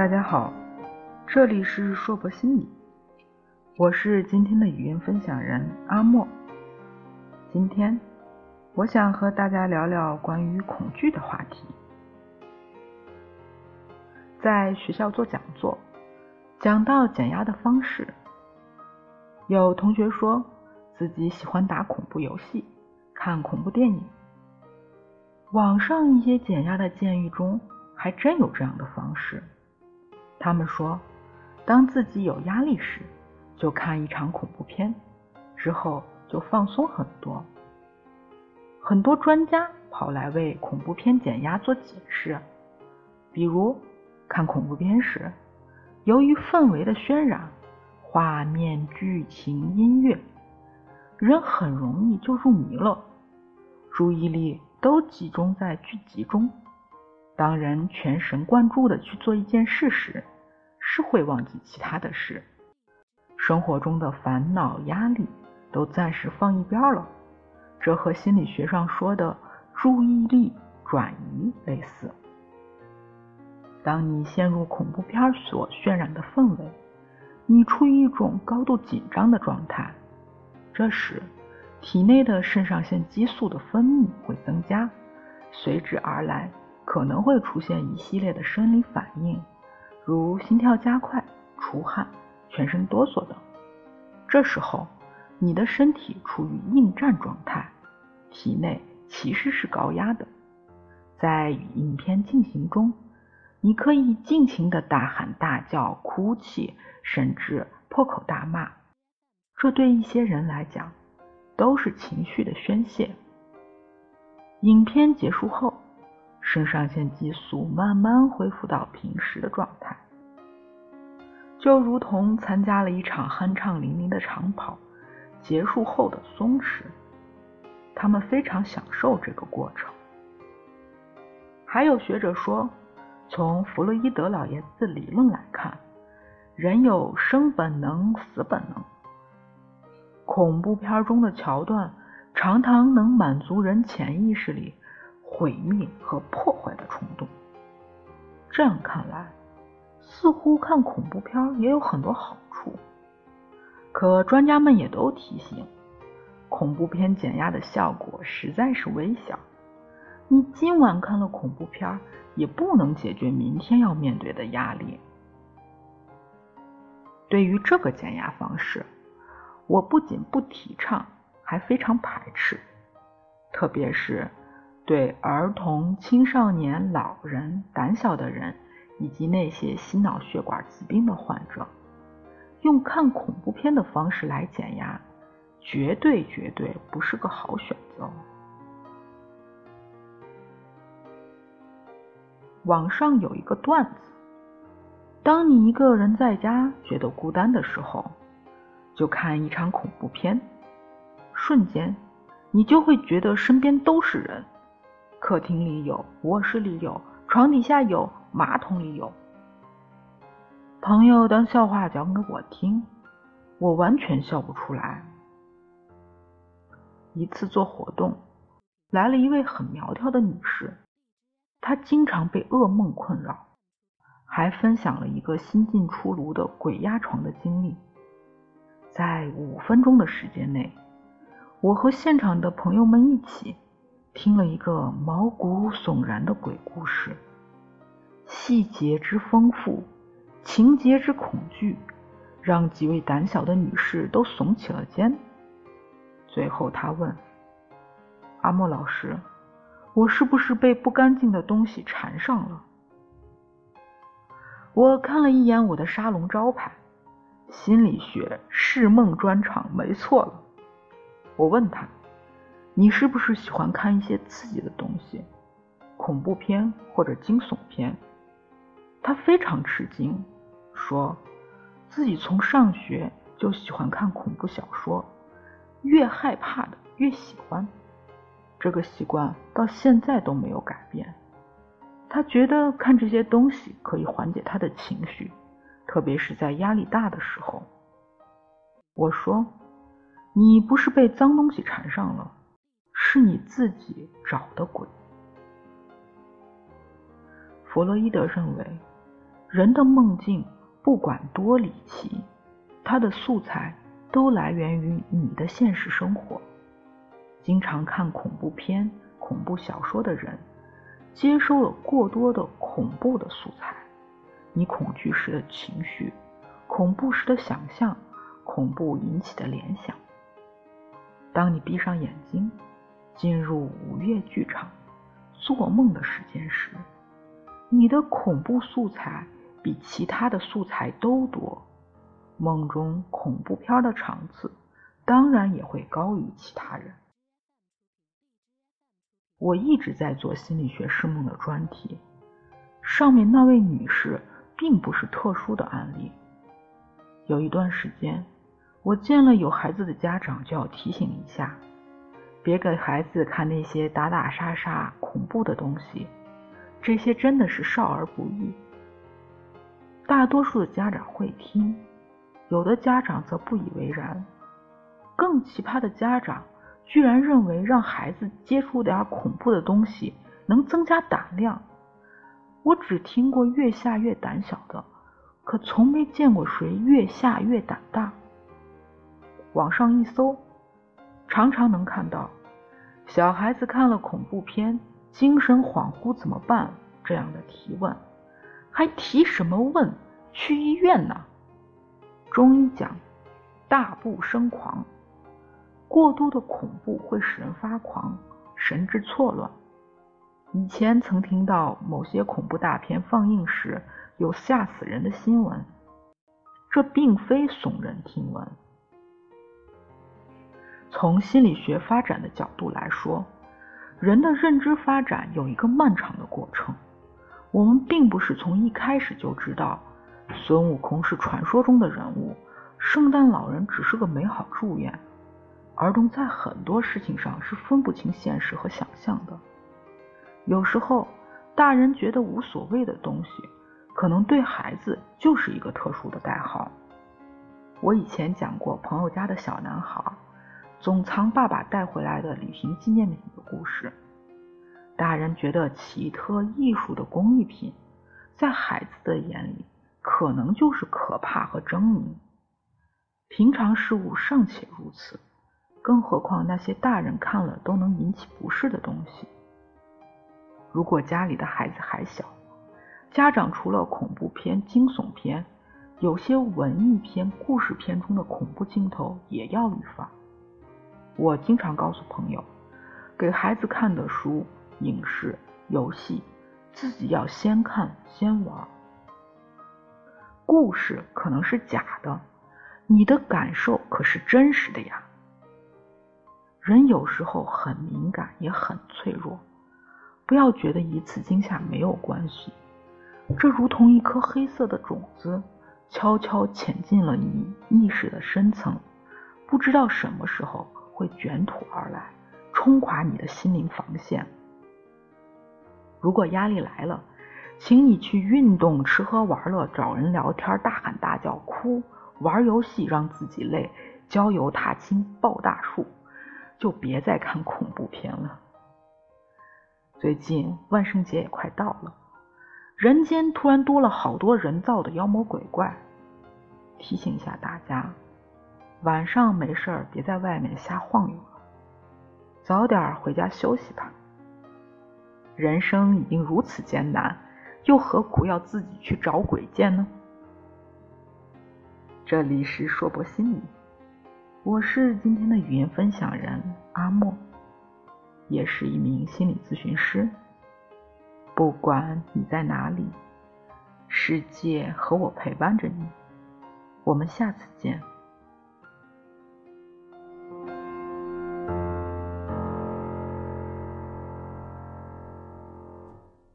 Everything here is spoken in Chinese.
大家好，这里是硕博心理，我是今天的语音分享人阿莫。今天我想和大家聊聊关于恐惧的话题。在学校做讲座，讲到减压的方式，有同学说自己喜欢打恐怖游戏、看恐怖电影。网上一些减压的建议中，还真有这样的方式。他们说，当自己有压力时，就看一场恐怖片，之后就放松很多。很多专家跑来为恐怖片减压做解释，比如看恐怖片时，由于氛围的渲染，画面、剧情、音乐，人很容易就入迷了，注意力都集中在剧集中。当人全神贯注的去做一件事时，是会忘记其他的事，生活中的烦恼、压力都暂时放一边了。这和心理学上说的注意力转移类似。当你陷入恐怖片所渲染的氛围，你处于一种高度紧张的状态，这时体内的肾上腺激素的分泌会增加，随之而来。可能会出现一系列的生理反应，如心跳加快、出汗、全身哆嗦等。这时候，你的身体处于应战状态，体内其实是高压的。在影片进行中，你可以尽情的大喊大叫、哭泣，甚至破口大骂。这对一些人来讲，都是情绪的宣泄。影片结束后。肾上腺激素慢慢恢复到平时的状态，就如同参加了一场酣畅淋漓的长跑结束后的松弛，他们非常享受这个过程。还有学者说，从弗洛伊德老爷子理论来看，人有生本能、死本能，恐怖片中的桥段常常能满足人潜意识里。毁灭和破坏的冲动。这样看来，似乎看恐怖片也有很多好处。可专家们也都提醒，恐怖片减压的效果实在是微小。你今晚看了恐怖片，也不能解决明天要面对的压力。对于这个减压方式，我不仅不提倡，还非常排斥，特别是。对儿童、青少年、老人、胆小的人，以及那些心脑血管疾病的患者，用看恐怖片的方式来减压，绝对绝对不是个好选择。网上有一个段子：当你一个人在家觉得孤单的时候，就看一场恐怖片，瞬间你就会觉得身边都是人。客厅里有，卧室里有，床底下有，马桶里有。朋友当笑话讲给我听，我完全笑不出来。一次做活动，来了一位很苗条的女士，她经常被噩梦困扰，还分享了一个新近出炉的鬼压床的经历。在五分钟的时间内，我和现场的朋友们一起。听了一个毛骨悚然的鬼故事，细节之丰富，情节之恐惧，让几位胆小的女士都耸起了肩。最后，他问阿莫老师：“我是不是被不干净的东西缠上了？”我看了一眼我的沙龙招牌，心理学释梦专场没错了。我问他。你是不是喜欢看一些刺激的东西，恐怖片或者惊悚片？他非常吃惊，说自己从上学就喜欢看恐怖小说，越害怕的越喜欢，这个习惯到现在都没有改变。他觉得看这些东西可以缓解他的情绪，特别是在压力大的时候。我说，你不是被脏东西缠上了？是你自己找的鬼。弗洛伊德认为，人的梦境不管多离奇，它的素材都来源于你的现实生活。经常看恐怖片、恐怖小说的人，接收了过多的恐怖的素材。你恐惧时的情绪，恐怖时的想象，恐怖引起的联想。当你闭上眼睛，进入午夜剧场做梦的时间时，你的恐怖素材比其他的素材都多。梦中恐怖片的场次当然也会高于其他人。我一直在做心理学释梦的专题，上面那位女士。并不是特殊的案例。有一段时间，我见了有孩子的家长，就要提醒一下，别给孩子看那些打打杀杀、恐怖的东西，这些真的是少儿不宜。大多数的家长会听，有的家长则不以为然。更奇葩的家长，居然认为让孩子接触点恐怖的东西能增加胆量。我只听过越吓越胆小的，可从没见过谁越吓越胆大。网上一搜，常常能看到小孩子看了恐怖片精神恍惚怎么办这样的提问，还提什么问？去医院呢？中医讲大不生狂，过度的恐怖会使人发狂，神志错乱。以前曾听到某些恐怖大片放映时有吓死人的新闻，这并非耸人听闻。从心理学发展的角度来说，人的认知发展有一个漫长的过程。我们并不是从一开始就知道孙悟空是传说中的人物，圣诞老人只是个美好祝愿。儿童在很多事情上是分不清现实和想象的。有时候，大人觉得无所谓的东西，可能对孩子就是一个特殊的代号。我以前讲过朋友家的小男孩总藏爸爸带回来的旅行纪念品的故事。大人觉得奇特艺术的工艺品，在孩子的眼里可能就是可怕和狰狞。平常事物尚且如此，更何况那些大人看了都能引起不适的东西。如果家里的孩子还小，家长除了恐怖片、惊悚片，有些文艺片、故事片中的恐怖镜头也要预防。我经常告诉朋友，给孩子看的书、影视、游戏，自己要先看先玩。故事可能是假的，你的感受可是真实的呀。人有时候很敏感，也很脆弱。不要觉得一次惊吓没有关系，这如同一颗黑色的种子，悄悄潜进了你意识的深层，不知道什么时候会卷土而来，冲垮你的心灵防线。如果压力来了，请你去运动、吃喝玩乐、找人聊天、大喊大叫、哭、玩游戏，让自己累，郊游、踏青、抱大树，就别再看恐怖片了。最近万圣节也快到了，人间突然多了好多人造的妖魔鬼怪。提醒一下大家，晚上没事儿别在外面瞎晃悠了，早点回家休息吧。人生已经如此艰难，又何苦要自己去找鬼见呢？这里是硕博心理，我是今天的语音分享人阿莫。也是一名心理咨询师。不管你在哪里，世界和我陪伴着你。我们下次见。